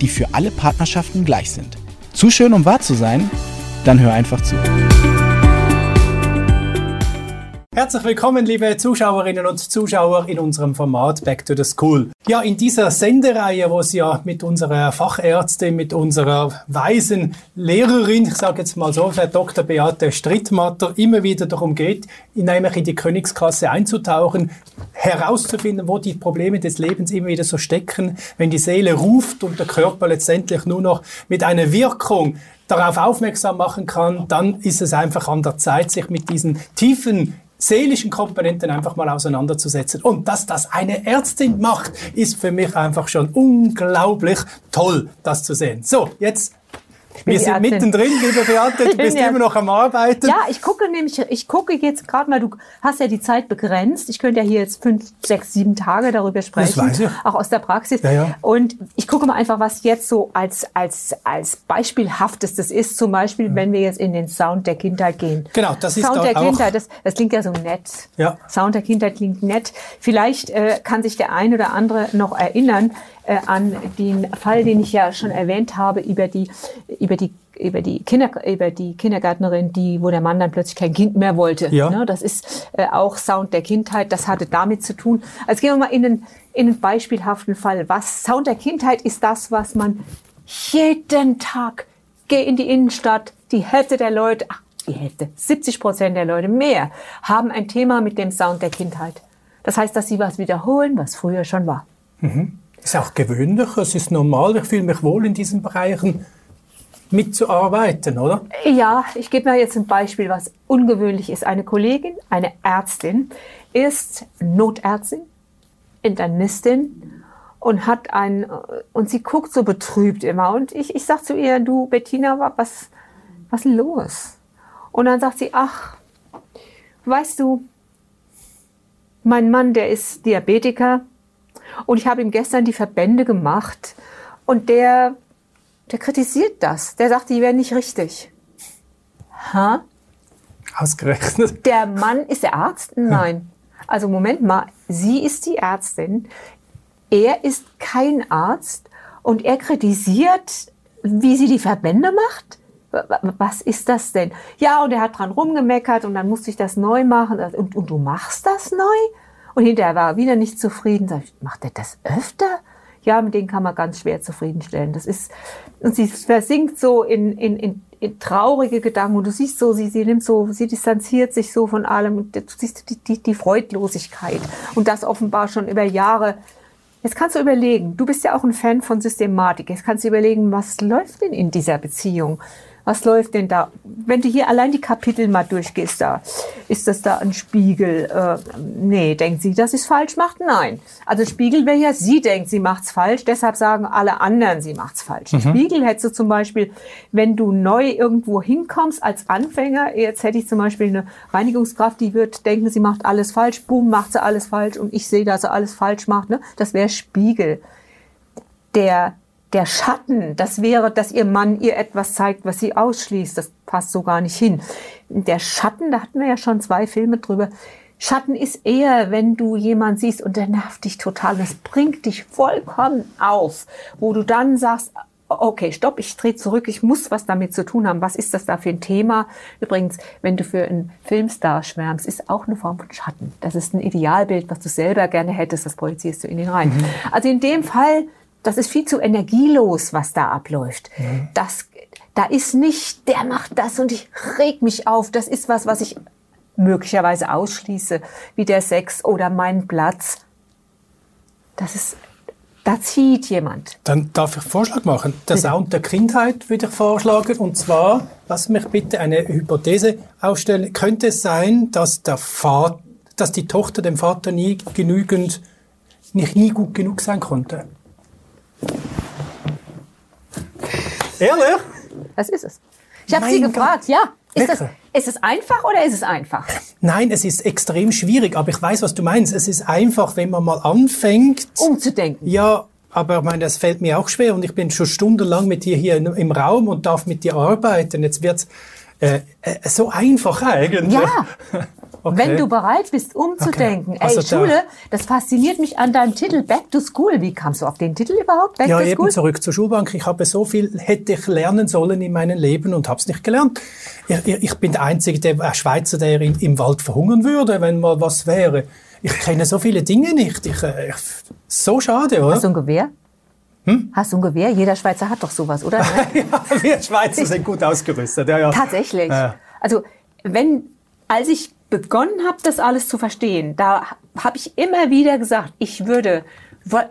die für alle Partnerschaften gleich sind. Zu schön, um wahr zu sein? Dann hör einfach zu. Herzlich willkommen, liebe Zuschauerinnen und Zuschauer in unserem Format Back to the School. Ja, in dieser Sendereihe, wo es ja mit unserer Fachärztin, mit unserer weisen Lehrerin, ich sage jetzt mal so, Herr Dr. Beate Strittmatter, immer wieder darum geht, nämlich in die Königsklasse einzutauchen, herauszufinden, wo die Probleme des Lebens immer wieder so stecken, wenn die Seele ruft und der Körper letztendlich nur noch mit einer Wirkung darauf aufmerksam machen kann, dann ist es einfach an der Zeit, sich mit diesen tiefen seelischen Komponenten einfach mal auseinanderzusetzen. Und dass das eine Ärztin macht, ist für mich einfach schon unglaublich toll, das zu sehen. So, jetzt wir sind mittendrin, liebe Beate, du bist immer noch am Arbeiten. Ja, ich gucke nämlich, ich gucke jetzt gerade mal, du hast ja die Zeit begrenzt. Ich könnte ja hier jetzt fünf, sechs, sieben Tage darüber sprechen. Das weiß ich. Auch aus der Praxis. Ja, ja. Und ich gucke mal einfach, was jetzt so als, als, als beispielhaftestes ist. Zum Beispiel, mhm. wenn wir jetzt in den Sound der Kindheit gehen. Genau, das ist Sound der auch Kindheit, das, das klingt ja so nett. Ja. Sound der Kindheit klingt nett. Vielleicht äh, kann sich der ein oder andere noch erinnern, äh, an den Fall, den ich ja schon erwähnt habe, über die, über die über die Kinder, über die Kindergärtnerin, die, wo der Mann dann plötzlich kein Kind mehr wollte. Ja. Ne, das ist äh, auch Sound der Kindheit. Das hatte damit zu tun. Also gehen wir mal in den, in den beispielhaften Fall. Was Sound der Kindheit ist das, was man jeden Tag geh in die Innenstadt. Die Hälfte der Leute, ach, die Hälfte, 70 Prozent der Leute mehr haben ein Thema mit dem Sound der Kindheit. Das heißt, dass sie was wiederholen, was früher schon war. Mhm. Ist auch gewöhnlich, es ist normal, ich fühle mich wohl in diesen Bereichen mitzuarbeiten, oder? Ja, ich gebe mir jetzt ein Beispiel, was ungewöhnlich ist. Eine Kollegin, eine Ärztin, ist Notärztin, Internistin und hat ein, und sie guckt so betrübt immer. Und ich, ich sag zu ihr, du Bettina, was, was ist los? Und dann sagt sie, ach, weißt du, mein Mann, der ist Diabetiker, und ich habe ihm gestern die Verbände gemacht und der, der kritisiert das. Der sagt, die wären nicht richtig. Ha? Ausgerechnet. Der Mann ist der Arzt? Nein. Also Moment mal, sie ist die Ärztin. Er ist kein Arzt und er kritisiert, wie sie die Verbände macht? Was ist das denn? Ja, und er hat dran rumgemeckert und dann musste ich das neu machen. Und, und du machst das neu? Und hinterher war er wieder nicht zufrieden. Sag ich, macht er das öfter? Ja, mit denen kann man ganz schwer zufriedenstellen. Das ist, und sie versinkt so in, in, in, in traurige Gedanken und du siehst so, sie, sie nimmt so, sie distanziert sich so von allem und du siehst die, die, die Freudlosigkeit und das offenbar schon über Jahre. Jetzt kannst du überlegen, du bist ja auch ein Fan von Systematik. Jetzt kannst du überlegen, was läuft denn in dieser Beziehung? Was läuft denn da? Wenn du hier allein die Kapitel mal durchgehst, da ist das da ein Spiegel. Äh, nee, denkt sie, dass sie es falsch macht? Nein. Also Spiegel wäre ja, sie denkt, sie macht's falsch, deshalb sagen alle anderen, sie macht's falsch. Mhm. Spiegel hättest du zum Beispiel, wenn du neu irgendwo hinkommst als Anfänger, jetzt hätte ich zum Beispiel eine Reinigungskraft, die wird denken, sie macht alles falsch, boom, macht sie alles falsch und ich sehe, dass sie alles falsch macht. Ne? Das wäre Spiegel. Der der Schatten, das wäre, dass ihr Mann ihr etwas zeigt, was sie ausschließt. Das passt so gar nicht hin. Der Schatten, da hatten wir ja schon zwei Filme drüber. Schatten ist eher, wenn du jemand siehst und der nervt dich total, das bringt dich vollkommen auf, wo du dann sagst, okay, stopp, ich drehe zurück, ich muss was damit zu tun haben. Was ist das da für ein Thema? Übrigens, wenn du für einen Filmstar schwärmst, ist auch eine Form von Schatten. Das ist ein Idealbild, was du selber gerne hättest, das projizierst du in ihn rein. Mhm. Also in dem Fall das ist viel zu energielos, was da abläuft. Mhm. Das, da ist nicht, der macht das und ich reg mich auf. Das ist was, was ich möglicherweise ausschließe, wie der Sex oder mein Platz. Das ist, da zieht jemand. Dann darf ich einen Vorschlag machen. Der bitte. Sound der Kindheit würde ich vorschlagen. Und zwar, lass mich bitte eine Hypothese aufstellen. Könnte es sein, dass der Vater, dass die Tochter dem Vater nie genügend, nicht nie gut genug sein konnte? Ehrlich? Das ist es. Ich habe sie Gott. gefragt, ja. Ist, das, ist es einfach oder ist es einfach? Nein, es ist extrem schwierig, aber ich weiß, was du meinst. Es ist einfach, wenn man mal anfängt. Umzudenken. Ja, aber ich meine, das fällt mir auch schwer und ich bin schon stundenlang mit dir hier im Raum und darf mit dir arbeiten. Jetzt wird's äh, äh, so einfach eigentlich. Ja. Okay. Wenn du bereit bist, umzudenken. Okay. Also Ey, da- Schule, das fasziniert mich an deinem Titel Back to School. Wie kamst du auf den Titel überhaupt? Back Ja, to eben School? zurück zur Schulbank. Ich habe so viel, hätte ich lernen sollen in meinem Leben und habe es nicht gelernt. Ich, ich, bin der Einzige, der ein Schweizer, der in, im Wald verhungern würde, wenn mal was wäre. Ich kenne so viele Dinge nicht. Ich, äh, ich, so schade, oder? Hast du ein Gewehr? Hm? Hast du ein Gewehr? Jeder Schweizer hat doch sowas, oder? ja, wir Schweizer sind gut ausgerüstet. Ja, ja. Tatsächlich. Ja. Also, wenn, als ich begonnen habe, das alles zu verstehen, da habe ich immer wieder gesagt, ich würde,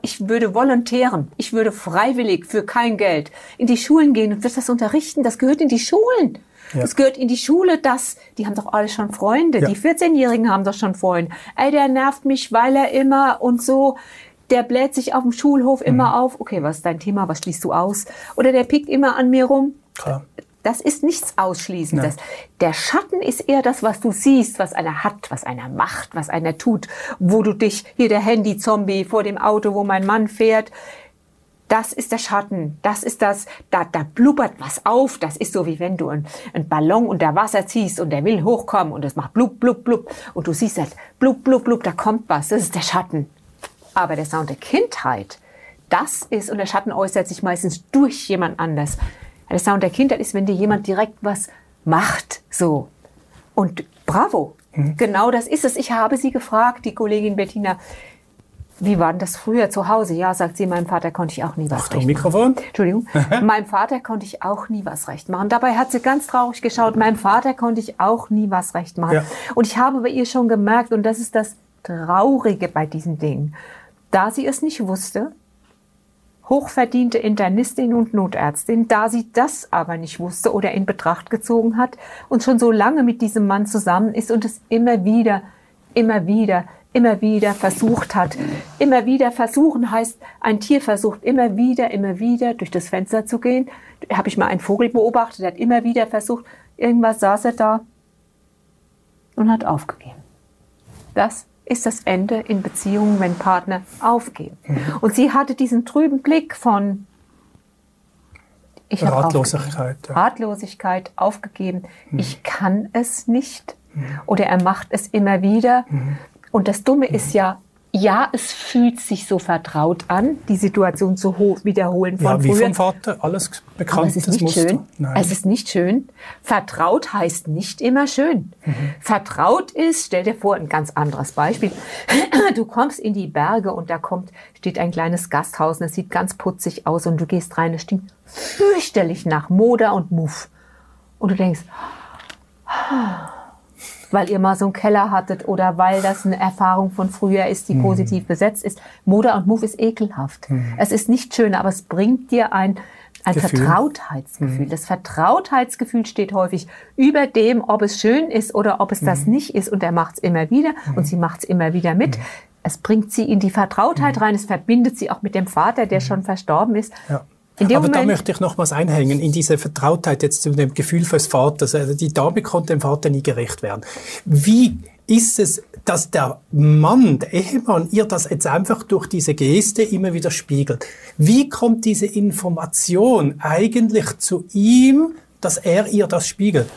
ich würde volontären, ich würde freiwillig für kein Geld in die Schulen gehen und würde das unterrichten. Das gehört in die Schulen. Ja. Das gehört in die Schule, das, die haben doch alle schon Freunde. Ja. Die 14-Jährigen haben doch schon Freunde. Ey, der nervt mich, weil er immer und so, der bläht sich auf dem Schulhof immer Mhm. auf. Okay, was ist dein Thema? Was schließt du aus? Oder der pickt immer an mir rum. Klar. Das ist nichts Ausschließendes. Der Schatten ist eher das, was du siehst, was einer hat, was einer macht, was einer tut, wo du dich, hier der Handy-Zombie vor dem Auto, wo mein Mann fährt, das ist der Schatten. Das ist das, da, da blubbert was auf. Das ist so, wie wenn du einen, einen Ballon unter Wasser ziehst und der will hochkommen und es macht blub, blub, blub. Und du siehst halt, blub, blub, blub, da kommt was. Das ist der Schatten. Aber der Sound der Kindheit, das ist, und der Schatten äußert sich meistens durch jemand anders. Der Sound der Kindheit ist, wenn dir jemand direkt was macht, so. Und bravo. Genau das ist es. Ich habe sie gefragt, die Kollegin Bettina, wie war denn das früher zu Hause? Ja, sagt sie, meinem Vater konnte ich auch nie was Achtung, recht Mikrofon. machen. Entschuldigung. meinem Vater konnte ich auch nie was recht machen. Dabei hat sie ganz traurig geschaut. Meinem Vater konnte ich auch nie was recht machen. Ja. Und ich habe bei ihr schon gemerkt, und das ist das Traurige bei diesen Dingen, da sie es nicht wusste, hochverdiente Internistin und Notärztin, da sie das aber nicht wusste oder in Betracht gezogen hat und schon so lange mit diesem Mann zusammen ist und es immer wieder, immer wieder, immer wieder versucht hat. Immer wieder versuchen heißt, ein Tier versucht immer wieder, immer wieder durch das Fenster zu gehen. Habe ich mal einen Vogel beobachtet, der hat immer wieder versucht, irgendwas saß er da und hat aufgegeben. Das ist das Ende in Beziehungen, wenn Partner aufgeben. Und sie hatte diesen trüben Blick von ich Ratlosigkeit, aufgegeben. ja. Ratlosigkeit, aufgegeben. Ich kann es nicht. Oder er macht es immer wieder. Und das Dumme ist ja, ja, es fühlt sich so vertraut an, die Situation zu ho- wiederholen von Ja, wie früher. vom Vater, alles bekannt, es ist nicht Muster. schön. Nein. Es ist nicht schön. Vertraut heißt nicht immer schön. Mhm. Vertraut ist, stell dir vor, ein ganz anderes Beispiel. Du kommst in die Berge und da kommt, steht ein kleines Gasthaus und es sieht ganz putzig aus und du gehst rein, es stinkt fürchterlich nach Moder und Muff. Und du denkst, weil ihr mal so einen Keller hattet oder weil das eine Erfahrung von früher ist, die Mhm. positiv besetzt ist. Moder und Muff ist ekelhaft. Es ist nicht schön, aber es bringt dir ein, ein Gefühl. Mhm. Vertrautheitsgefühl. Das Vertrautheitsgefühl steht häufig über dem, ob es schön ist oder ob es das Mhm. nicht ist. Und er macht es immer wieder und sie macht es immer wieder mit. Es bringt sie in die Vertrautheit Mhm. rein. Es verbindet sie auch mit dem Vater, der schon verstorben ist. Ja. Aber da Moment- möchte ich noch was einhängen, in diese Vertrautheit jetzt zu dem Gefühl des Vaters. Also die Dame konnte dem Vater nie gerecht werden. Wie ist es, dass der Mann, der Ehemann, ihr das jetzt einfach durch diese Geste immer wieder spiegelt? Wie kommt diese Information eigentlich zu ihm, dass er ihr das spiegelt?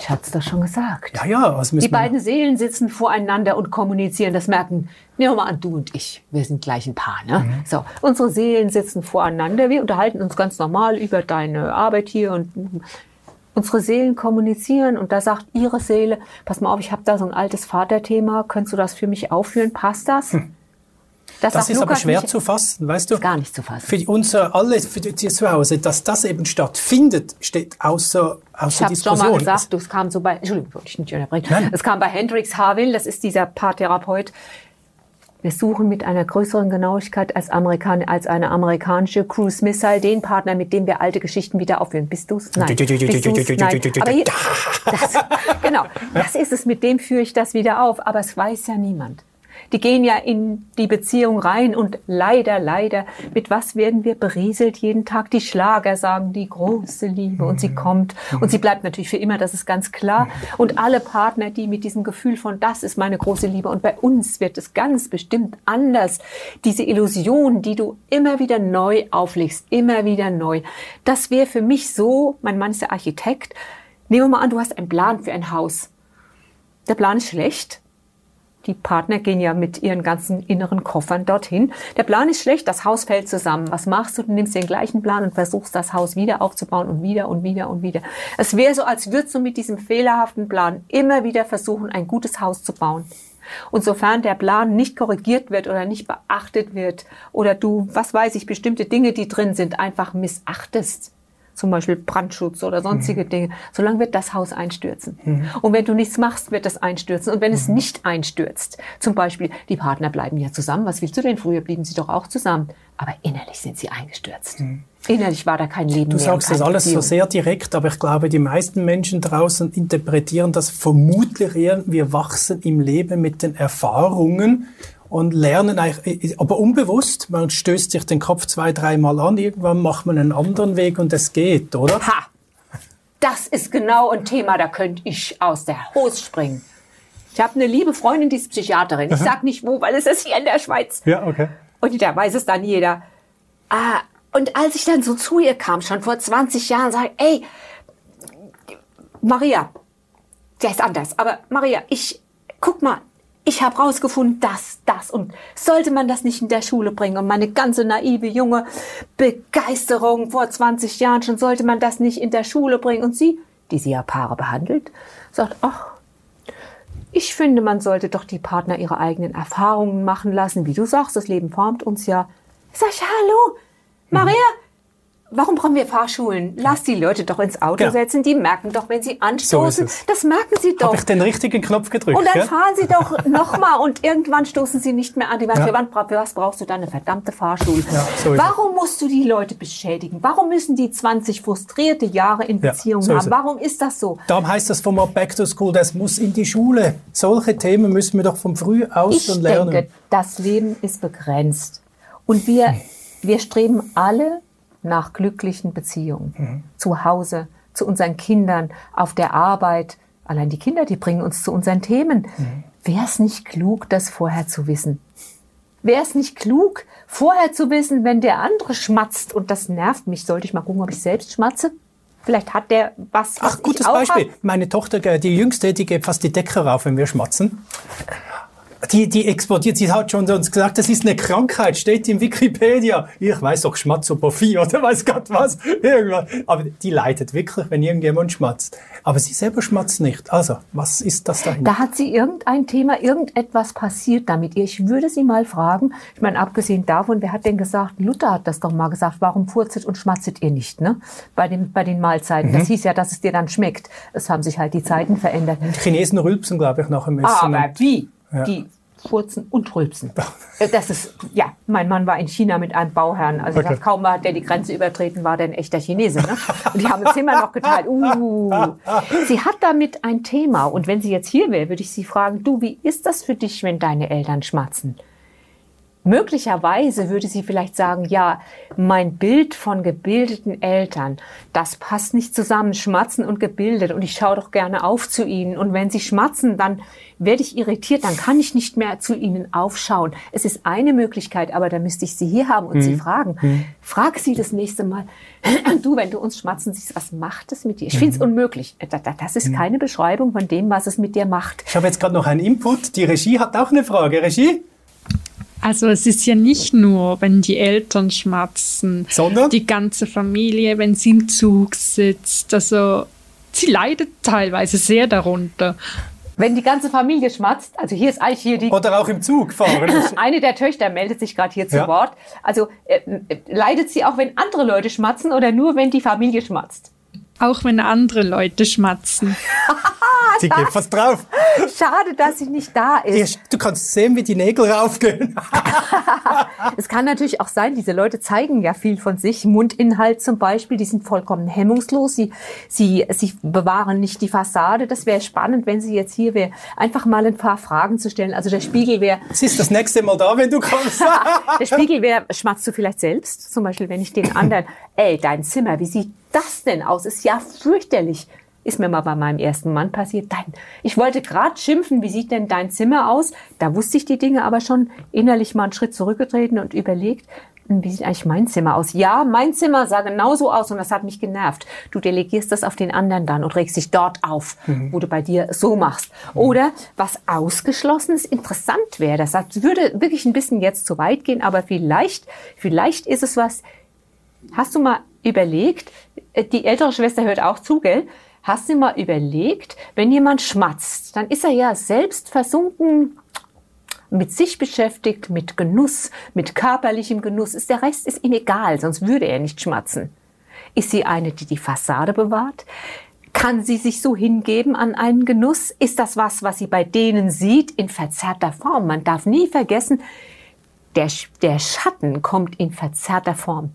Ich hatte es doch schon gesagt. Ja, ja, also Die müssen wir- beiden Seelen sitzen voreinander und kommunizieren. Das merken, nehmen wir mal an, du und ich. Wir sind gleich ein Paar, ne? Mhm. So. Unsere Seelen sitzen voreinander. Wir unterhalten uns ganz normal über deine Arbeit hier und unsere Seelen kommunizieren und da sagt ihre Seele, pass mal auf, ich habe da so ein altes Vaterthema. Könntest du das für mich aufführen? Passt das? Das sagt ist aber schwer zu fassen, weißt du? Ist gar nicht zu fassen. Für unser alle für die, zu Hause, dass das eben stattfindet, steht außer, Ich außer habe schon Diskussion. mal gesagt, du, es kam so bei, Entschuldigung, wollte ich nicht unterbrechen. Nein. Es kam bei Hendrix Harville, das ist dieser Paartherapeut. Wir suchen mit einer größeren Genauigkeit als, Amerikan als eine amerikanische Cruise Missile den Partner, mit dem wir alte Geschichten wieder aufführen. Bist du's? Nein. Bist du's? Nein. Aber hier, das, genau, das ist es. Mit dem führe ich das wieder auf. Aber es weiß ja niemand. Die gehen ja in die Beziehung rein und leider, leider, mit was werden wir berieselt jeden Tag? Die Schlager sagen die große Liebe und sie kommt und sie bleibt natürlich für immer, das ist ganz klar. Und alle Partner, die mit diesem Gefühl von das ist meine große Liebe und bei uns wird es ganz bestimmt anders. Diese Illusion, die du immer wieder neu auflegst, immer wieder neu. Das wäre für mich so, mein Mann ist der Architekt. Nehmen wir mal an, du hast einen Plan für ein Haus. Der Plan ist schlecht. Die Partner gehen ja mit ihren ganzen inneren Koffern dorthin. Der Plan ist schlecht, das Haus fällt zusammen. Was machst du? Du nimmst den gleichen Plan und versuchst das Haus wieder aufzubauen und wieder und wieder und wieder. Es wäre so, als würdest du mit diesem fehlerhaften Plan immer wieder versuchen, ein gutes Haus zu bauen. Und sofern der Plan nicht korrigiert wird oder nicht beachtet wird oder du, was weiß ich, bestimmte Dinge, die drin sind, einfach missachtest, zum Beispiel Brandschutz oder sonstige mhm. Dinge, solange wird das Haus einstürzen. Mhm. Und wenn du nichts machst, wird das einstürzen. Und wenn mhm. es nicht einstürzt, zum Beispiel, die Partner bleiben ja zusammen, was willst du denn? Früher blieben sie doch auch zusammen. Aber innerlich sind sie eingestürzt. Mhm. Innerlich war da kein Leben du mehr. Du sagst das alles Beziehung. so sehr direkt, aber ich glaube, die meisten Menschen draußen interpretieren das vermutlich eher, wir wachsen im Leben mit den Erfahrungen und lernen eigentlich, aber unbewusst, man stößt sich den Kopf zwei, dreimal an, irgendwann macht man einen anderen Weg und es geht, oder? Ha! Das ist genau ein Thema, da könnte ich aus der Hose springen. Ich habe eine liebe Freundin, die ist Psychiaterin. Ich sag nicht wo, weil es ist hier in der Schweiz. Ja, okay. Und da weiß es dann jeder. Ah, und als ich dann so zu ihr kam, schon vor 20 Jahren, sage ey, Maria, der ist anders, aber Maria, ich, guck mal, ich habe rausgefunden, das, das und sollte man das nicht in der Schule bringen und meine ganze naive junge Begeisterung vor 20 Jahren schon sollte man das nicht in der Schule bringen und sie, die sie ja Paare behandelt, sagt, ach, ich finde, man sollte doch die Partner ihre eigenen Erfahrungen machen lassen. Wie du sagst, das Leben formt uns ja. Sag ich, hallo, Maria, Warum brauchen wir Fahrschulen? Lass die Leute doch ins Auto genau. setzen. Die merken doch, wenn sie anstoßen. So das merken sie doch. Habe ich den richtigen Knopf gedrückt? Und dann ja? fahren sie doch nochmal und irgendwann stoßen sie nicht mehr an die. Ja. Für was brauchst du da eine verdammte Fahrschule? Ja, so Warum musst du die Leute beschädigen? Warum müssen die 20 frustrierte Jahre in Beziehung so haben? Warum ist das so? Darum heißt das vom Back to School, das muss in die Schule. Solche Themen müssen wir doch vom Früh aus ich schon lernen. Ich denke, das Leben ist begrenzt. Und wir, wir streben alle nach glücklichen Beziehungen. Mhm. Zu Hause, zu unseren Kindern, auf der Arbeit. Allein die Kinder, die bringen uns zu unseren Themen. Mhm. Wäre es nicht klug, das vorher zu wissen? Wäre es nicht klug, vorher zu wissen, wenn der andere schmatzt und das nervt mich, sollte ich mal gucken, ob ich selbst schmatze? Vielleicht hat der was, was Ach, gutes Beispiel. Hab. Meine Tochter, die Jüngste, die geht fast die Decke rauf, wenn wir schmatzen die, die exportiert, sie hat schon uns gesagt, das ist eine Krankheit, steht in Wikipedia. Ich weiß doch Schmatzopophie oder weiß Gott was, irgendwas. Aber die leidet wirklich, wenn irgendjemand schmatzt. Aber sie selber schmatzt nicht. Also, was ist das dahinter? Da hat sie irgendein Thema, irgendetwas passiert damit ihr. Ich würde sie mal fragen, ich meine, abgesehen davon, wer hat denn gesagt, Luther hat das doch mal gesagt, warum furzet und schmatzet ihr nicht, ne? Bei, dem, bei den Mahlzeiten. Mhm. Das hieß ja, dass es dir dann schmeckt. Es haben sich halt die Zeiten verändert. Die Chinesen rülpsen, glaube ich, noch ein bisschen. Aber wie? Ja. Die furzen und rülpsen. Äh, das ist, ja, mein Mann war in China mit einem Bauherrn. Also okay. kaum hat der die Grenze übertreten, war der ein echter Chinese. Ne? Und die haben das Zimmer noch geteilt. Uh. Sie hat damit ein Thema. Und wenn sie jetzt hier wäre, würde ich sie fragen, du, wie ist das für dich, wenn deine Eltern schmatzen? Möglicherweise würde sie vielleicht sagen, ja, mein Bild von gebildeten Eltern, das passt nicht zusammen, schmatzen und gebildet und ich schaue doch gerne auf zu ihnen und wenn sie schmatzen, dann werde ich irritiert, dann kann ich nicht mehr zu ihnen aufschauen. Es ist eine Möglichkeit, aber da müsste ich sie hier haben und mhm. sie fragen. Mhm. Frag sie das nächste Mal, du, wenn du uns schmatzen siehst, was macht es mit dir? Ich finde es mhm. unmöglich. Das ist mhm. keine Beschreibung von dem, was es mit dir macht. Ich habe jetzt gerade noch einen Input. Die Regie hat auch eine Frage. Regie? Also es ist ja nicht nur, wenn die Eltern schmatzen, sondern die ganze Familie, wenn sie im Zug sitzt. Also sie leidet teilweise sehr darunter. Wenn die ganze Familie schmatzt, also hier ist eigentlich hier die... Oder auch im Zug fahren. Eine der Töchter meldet sich gerade hier zu ja. Wort. Also äh, leidet sie auch, wenn andere Leute schmatzen oder nur, wenn die Familie schmatzt? Auch wenn andere Leute schmatzen. Sie gibt was drauf. Schade, dass sie nicht da ist. Du kannst sehen, wie die Nägel raufgehen. Es kann natürlich auch sein, diese Leute zeigen ja viel von sich. Mundinhalt zum Beispiel, die sind vollkommen hemmungslos. Sie, sie, sie bewahren nicht die Fassade. Das wäre spannend, wenn sie jetzt hier wäre, einfach mal ein paar Fragen zu stellen. Also der Spiegel wäre. Sie ist das nächste Mal da, wenn du kommst. der Spiegel wäre, schmatzt du vielleicht selbst? Zum Beispiel, wenn ich den anderen, ey, dein Zimmer, wie sieht das denn aus? Ist ja fürchterlich. Ist mir mal bei meinem ersten Mann passiert. Dein, ich wollte gerade schimpfen, wie sieht denn dein Zimmer aus? Da wusste ich die Dinge aber schon innerlich mal einen Schritt zurückgetreten und überlegt, hm, wie sieht eigentlich mein Zimmer aus? Ja, mein Zimmer sah genauso aus und das hat mich genervt. Du delegierst das auf den anderen dann und regst dich dort auf, mhm. wo du bei dir so machst. Oder was ausgeschlossenes interessant wäre, das würde wirklich ein bisschen jetzt zu weit gehen, aber vielleicht, vielleicht ist es was, hast du mal überlegt, äh, die ältere Schwester hört auch zu, gell? Hast du mal überlegt, wenn jemand schmatzt, dann ist er ja selbst versunken mit sich beschäftigt, mit Genuss, mit körperlichem Genuss. Ist der Rest ist ihm egal, sonst würde er nicht schmatzen. Ist sie eine, die die Fassade bewahrt? Kann sie sich so hingeben an einen Genuss? Ist das was, was sie bei denen sieht, in verzerrter Form? Man darf nie vergessen, der, der Schatten kommt in verzerrter Form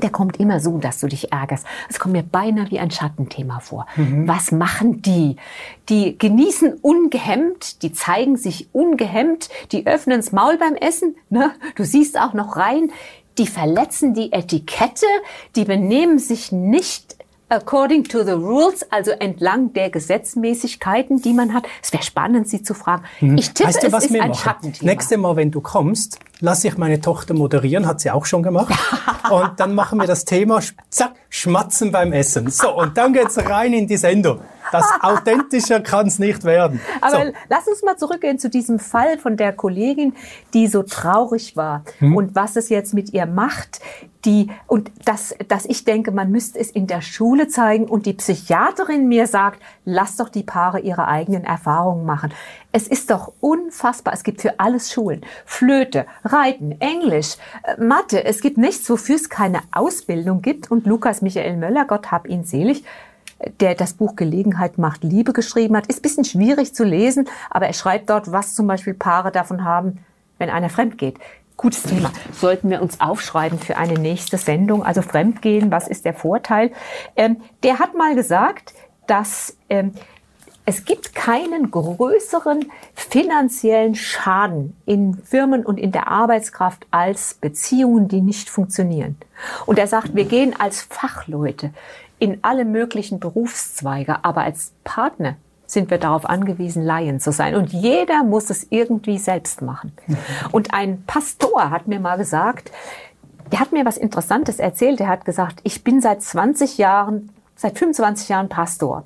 der kommt immer so, dass du dich ärgerst. Es kommt mir beinahe wie ein Schattenthema vor. Mhm. Was machen die? Die genießen ungehemmt, die zeigen sich ungehemmt, die öffnen das Maul beim Essen. Ne? Du siehst auch noch rein. Die verletzen die Etikette, die benehmen sich nicht according to the rules, also entlang der Gesetzmäßigkeiten, die man hat. Es wäre spannend, Sie zu fragen. Mhm. Ich tippe, weißt du, was es ist ein machen? Schattenthema. Nächste Mal, wenn du kommst, lasse ich meine Tochter moderieren, hat sie auch schon gemacht. und dann machen wir das Thema, zack, schmatzen beim Essen. So, und dann geht's rein in die Sendung. Das authentischer kann es nicht werden. Aber so. lass uns mal zurückgehen zu diesem Fall von der Kollegin, die so traurig war hm. und was es jetzt mit ihr macht. Die, und dass, dass ich denke, man müsste es in der Schule zeigen und die Psychiaterin mir sagt, lass doch die Paare ihre eigenen Erfahrungen machen. Es ist doch unfassbar. Es gibt für alles Schulen. Flöte, Reiten, Englisch, äh, Mathe. Es gibt nichts, wofür es keine Ausbildung gibt. Und Lukas Michael Möller, Gott hab ihn selig, der das Buch Gelegenheit macht Liebe geschrieben hat. Ist ein bisschen schwierig zu lesen, aber er schreibt dort, was zum Beispiel Paare davon haben, wenn einer fremd geht. Gutes Thema. Sollten wir uns aufschreiben für eine nächste Sendung. Also Fremdgehen, was ist der Vorteil? Ähm, der hat mal gesagt, dass ähm, es gibt keinen größeren finanziellen Schaden in Firmen und in der Arbeitskraft als Beziehungen, die nicht funktionieren. Und er sagt, wir gehen als Fachleute in alle möglichen Berufszweige, aber als Partner sind wir darauf angewiesen, Laien zu sein. Und jeder muss es irgendwie selbst machen. Und ein Pastor hat mir mal gesagt, der hat mir was Interessantes erzählt. Der hat gesagt, ich bin seit 20 Jahren seit 25 Jahren Pastor.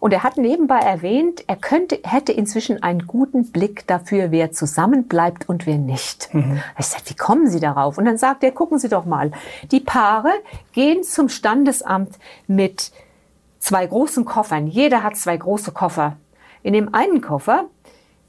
Und er hat nebenbei erwähnt, er könnte, hätte inzwischen einen guten Blick dafür, wer zusammenbleibt und wer nicht. Mhm. Ich sagte, wie kommen Sie darauf? Und dann sagt er, gucken Sie doch mal. Die Paare gehen zum Standesamt mit zwei großen Koffern. Jeder hat zwei große Koffer. In dem einen Koffer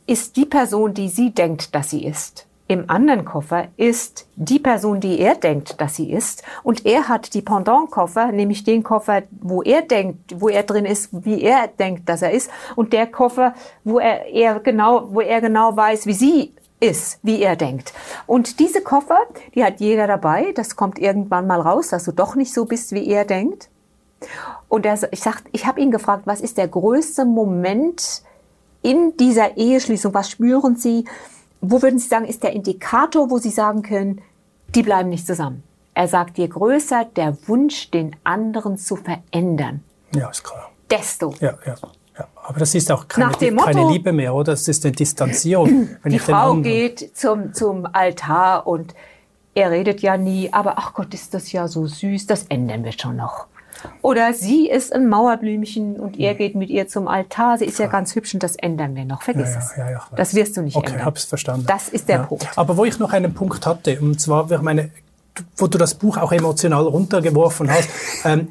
ist die Person, die sie denkt, dass sie ist. Im anderen Koffer ist die Person, die er denkt, dass sie ist. Und er hat die Pendant-Koffer, nämlich den Koffer, wo er denkt, wo er drin ist, wie er denkt, dass er ist. Und der Koffer, wo er, er genau, wo er genau weiß, wie sie ist, wie er denkt. Und diese Koffer, die hat jeder dabei. Das kommt irgendwann mal raus, dass du doch nicht so bist, wie er denkt. Und er, ich sag, ich habe ihn gefragt, was ist der größte Moment in dieser Eheschließung? Was spüren Sie? Wo würden Sie sagen, ist der Indikator, wo Sie sagen können, die bleiben nicht zusammen? Er sagt, je größer der Wunsch, den anderen zu verändern, ja, ist klar. desto. Ja, ja. Ja, aber das ist auch keine, Motto, keine Liebe mehr, oder? Das ist eine Distanzierung. die Frau geht zum, zum Altar und er redet ja nie, aber ach Gott, ist das ja so süß, das ändern wir schon noch. Oder sie ist ein Mauerblümchen und er hm. geht mit ihr zum Altar. Sie ist ja ganz hübsch und das ändern wir noch. Vergiss ja, es. Ja, ja, das wirst du nicht okay, ändern. Okay, hab's verstanden. Das ist der Punkt. Aber wo ich noch einen Punkt hatte, und zwar, ich meine, wo du das Buch auch emotional runtergeworfen hast, ähm,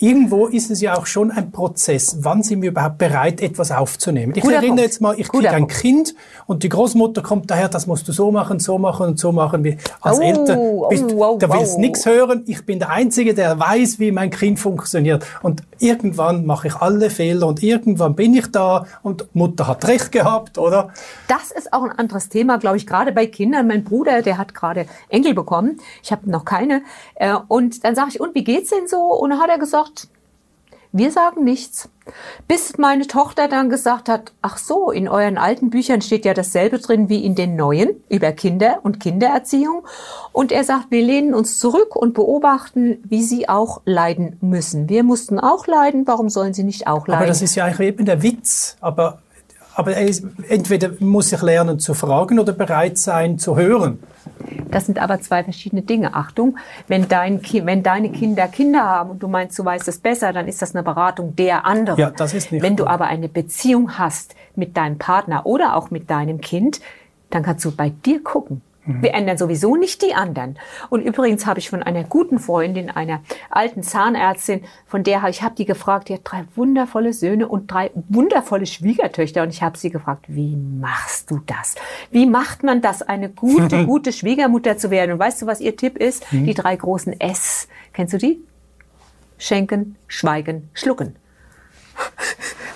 irgendwo ist es ja auch schon ein Prozess. Wann sind wir überhaupt bereit, etwas aufzunehmen? Ich Guter erinnere Punkt. jetzt mal, ich Guter kriege ein Punkt. Kind und die Großmutter kommt daher, das musst du so machen, so machen und so machen. Wie als Oh, Eltern bist, oh, wow, da willst wow. nichts hören. Ich bin der Einzige, der weiß, wie mein Kind funktioniert. Und irgendwann mache ich alle Fehler und irgendwann bin ich da und Mutter hat recht gehabt, oder? Das ist auch ein anderes Thema, glaube ich, gerade bei Kindern. Mein Bruder, der hat gerade Enkel bekommen. Ich habe noch keine. Äh, Und dann sage ich, und wie geht's denn so? Und dann hat er gesagt, wir sagen nichts. Bis meine Tochter dann gesagt hat, ach so, in euren alten Büchern steht ja dasselbe drin wie in den neuen über Kinder und Kindererziehung. Und er sagt, wir lehnen uns zurück und beobachten, wie sie auch leiden müssen. Wir mussten auch leiden, warum sollen sie nicht auch leiden? Aber das ist ja eigentlich eben der Witz. Aber, aber er entweder muss ich lernen zu fragen oder bereit sein zu hören. Das sind aber zwei verschiedene Dinge. Achtung, wenn, dein Ki wenn deine Kinder Kinder haben und du meinst, du weißt es besser, dann ist das eine Beratung der anderen. Ja, das ist nicht Wenn du aber eine Beziehung hast mit deinem Partner oder auch mit deinem Kind, dann kannst du bei dir gucken. Wir ändern sowieso nicht die anderen. Und übrigens habe ich von einer guten Freundin, einer alten Zahnärztin, von der habe ich habe die gefragt, die hat drei wundervolle Söhne und drei wundervolle Schwiegertöchter. Und ich habe sie gefragt, wie machst du das? Wie macht man das, eine gute, gute Schwiegermutter zu werden? Und weißt du, was ihr Tipp ist? Mhm. Die drei großen S. Kennst du die? Schenken, schweigen, schlucken.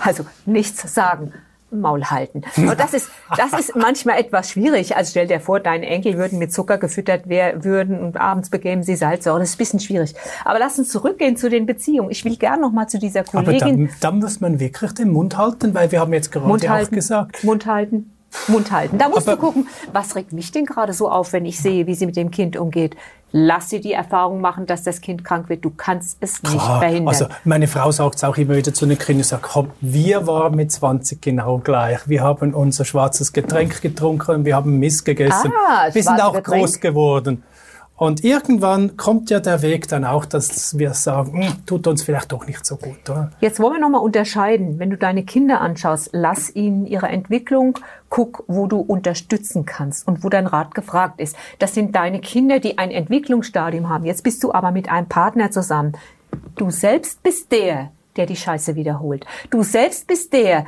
Also nichts sagen, Maul halten. Und das ist, das ist manchmal etwas schwierig. Also stell dir vor, deine Enkel würden mit Zucker gefüttert wer- würden und abends bekämen sie Salz. Oh, das ist ein bisschen schwierig. Aber lass uns zurückgehen zu den Beziehungen. Ich will gern noch mal zu dieser Aber Kollegin. dann, dann muss man wirklich den Mund halten, weil wir haben jetzt gerade Mund auch halten, gesagt, Mund halten, Mund halten. Da musst Aber- du gucken, was regt mich denn gerade so auf, wenn ich sehe, wie sie mit dem Kind umgeht. Lass sie die Erfahrung machen, dass das Kind krank wird. Du kannst es nicht klar, verhindern. also meine Frau sagt es auch immer wieder zu den Kindern, sagt, komm, wir waren mit 20 genau gleich. Wir haben unser schwarzes Getränk getrunken, wir haben Mist gegessen. Ah, wir sind auch Getränk. groß geworden. Und irgendwann kommt ja der Weg dann auch, dass wir sagen, "Hm, tut uns vielleicht doch nicht so gut. Oder? Jetzt wollen wir noch mal unterscheiden. Wenn du deine Kinder anschaust, lass ihnen ihre Entwicklung, guck, wo du unterstützen kannst und wo dein Rat gefragt ist. Das sind deine Kinder, die ein Entwicklungsstadium haben. Jetzt bist du aber mit einem Partner zusammen. Du selbst bist der, der die Scheiße wiederholt. Du selbst bist der,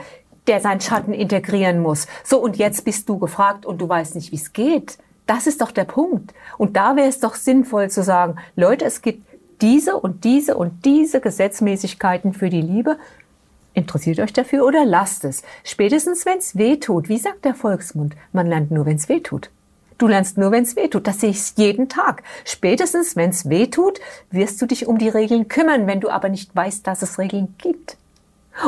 der seinen Schatten integrieren muss. So, und jetzt bist du gefragt und du weißt nicht, wie es geht. Das ist doch der Punkt. Und da wäre es doch sinnvoll zu sagen, Leute, es gibt diese und diese und diese Gesetzmäßigkeiten für die Liebe. Interessiert euch dafür oder lasst es. Spätestens, wenn es weh tut. Wie sagt der Volksmund? Man lernt nur, wenn es weh tut. Du lernst nur, wenn es weh tut. Das sehe ich jeden Tag. Spätestens, wenn es weh tut, wirst du dich um die Regeln kümmern, wenn du aber nicht weißt, dass es Regeln gibt.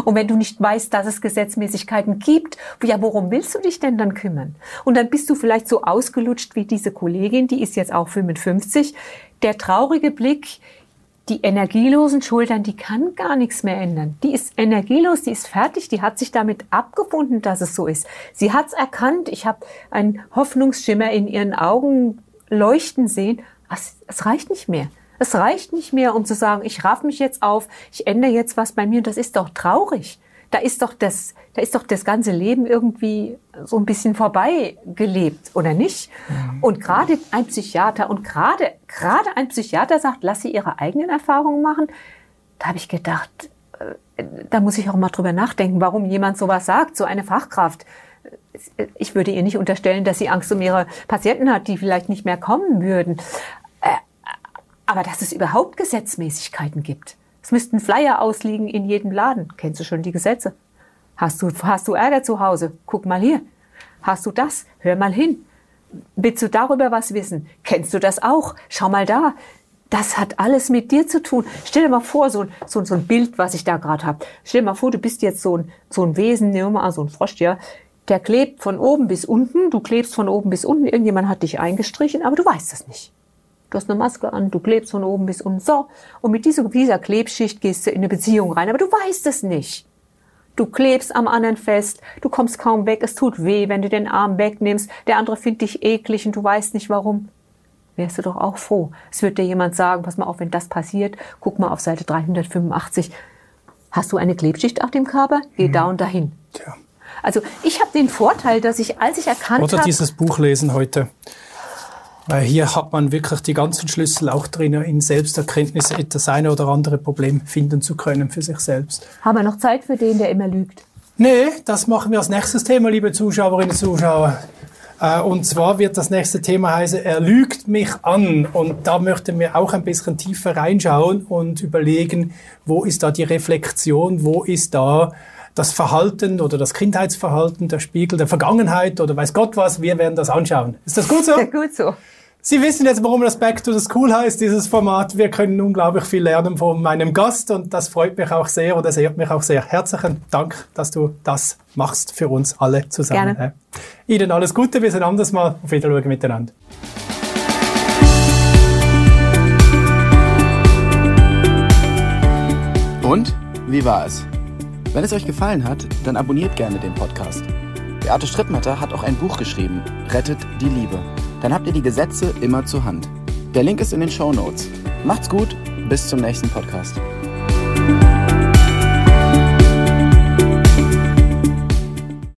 Und wenn du nicht weißt, dass es Gesetzmäßigkeiten gibt, ja, worum willst du dich denn dann kümmern? Und dann bist du vielleicht so ausgelutscht wie diese Kollegin, die ist jetzt auch 55. Der traurige Blick, die energielosen Schultern, die kann gar nichts mehr ändern. Die ist energielos, die ist fertig, die hat sich damit abgefunden, dass es so ist. Sie hat es erkannt. Ich habe einen Hoffnungsschimmer in ihren Augen leuchten sehen. Es, es reicht nicht mehr. Es reicht nicht mehr, um zu sagen, ich raff mich jetzt auf, ich ändere jetzt was bei mir. Das ist doch traurig. Da ist doch das, da ist doch das ganze Leben irgendwie so ein bisschen vorbei gelebt, oder nicht? Und gerade ein Psychiater und gerade, gerade ein Psychiater sagt, lass sie ihre eigenen Erfahrungen machen. Da habe ich gedacht, äh, da muss ich auch mal drüber nachdenken, warum jemand sowas sagt, so eine Fachkraft. Ich würde ihr nicht unterstellen, dass sie Angst um ihre Patienten hat, die vielleicht nicht mehr kommen würden. Aber dass es überhaupt Gesetzmäßigkeiten gibt. Es müssten Flyer ausliegen in jedem Laden. Kennst du schon die Gesetze? Hast du, hast du Ärger zu Hause? Guck mal hier. Hast du das? Hör mal hin. Willst du darüber was wissen? Kennst du das auch? Schau mal da. Das hat alles mit dir zu tun. Stell dir mal vor, so, ein- so, so ein Bild, was ich da gerade habe. Stell dir mal vor, du bist jetzt so ein, so ein Wesen, nehmen wir mal so ein Frosch, ja. Der klebt von oben bis unten. Du klebst von oben bis unten. Irgendjemand hat dich eingestrichen, aber du weißt es nicht. Du hast eine Maske an, du klebst von oben bis unten. So. Und mit dieser, dieser Klebschicht gehst du in eine Beziehung rein, aber du weißt es nicht. Du klebst am anderen fest, du kommst kaum weg, es tut weh, wenn du den Arm wegnimmst, der andere findet dich eklig und du weißt nicht warum. Wärst du doch auch froh. Es wird dir jemand sagen, pass mal auf, wenn das passiert, guck mal auf Seite 385. Hast du eine Klebschicht auf dem Körper? Geh da und dahin. Tja. Also ich habe den Vorteil, dass ich, als ich erkannt Oder habe, dieses Buch lesen heute. Weil hier hat man wirklich die ganzen Schlüssel auch drin, in Selbsterkenntnis das eine oder andere Problem finden zu können für sich selbst. Haben wir noch Zeit für den, der immer lügt? Nee, das machen wir als nächstes Thema, liebe Zuschauerinnen und Zuschauer. Äh, und zwar wird das nächste Thema heißen, er lügt mich an. Und da möchten wir auch ein bisschen tiefer reinschauen und überlegen, wo ist da die Reflexion, wo ist da das Verhalten oder das Kindheitsverhalten, der Spiegel der Vergangenheit oder weiß Gott was. Wir werden das anschauen. Ist das gut so? Ja, gut so. Sie wissen jetzt, warum das Back to the School heißt, dieses Format. Wir können unglaublich viel lernen von meinem Gast und das freut mich auch sehr oder ehrt mich auch sehr. Herzlichen Dank, dass du das machst für uns alle zusammen. Gerne. Ihnen alles Gute, bis ein anderes Mal. Auf Wiedersehen miteinander. Und wie war es? Wenn es euch gefallen hat, dann abonniert gerne den Podcast. Beate Strittmatter hat auch ein Buch geschrieben, Rettet die Liebe. Dann habt ihr die Gesetze immer zur Hand. Der Link ist in den Show Notes. Macht's gut, bis zum nächsten Podcast.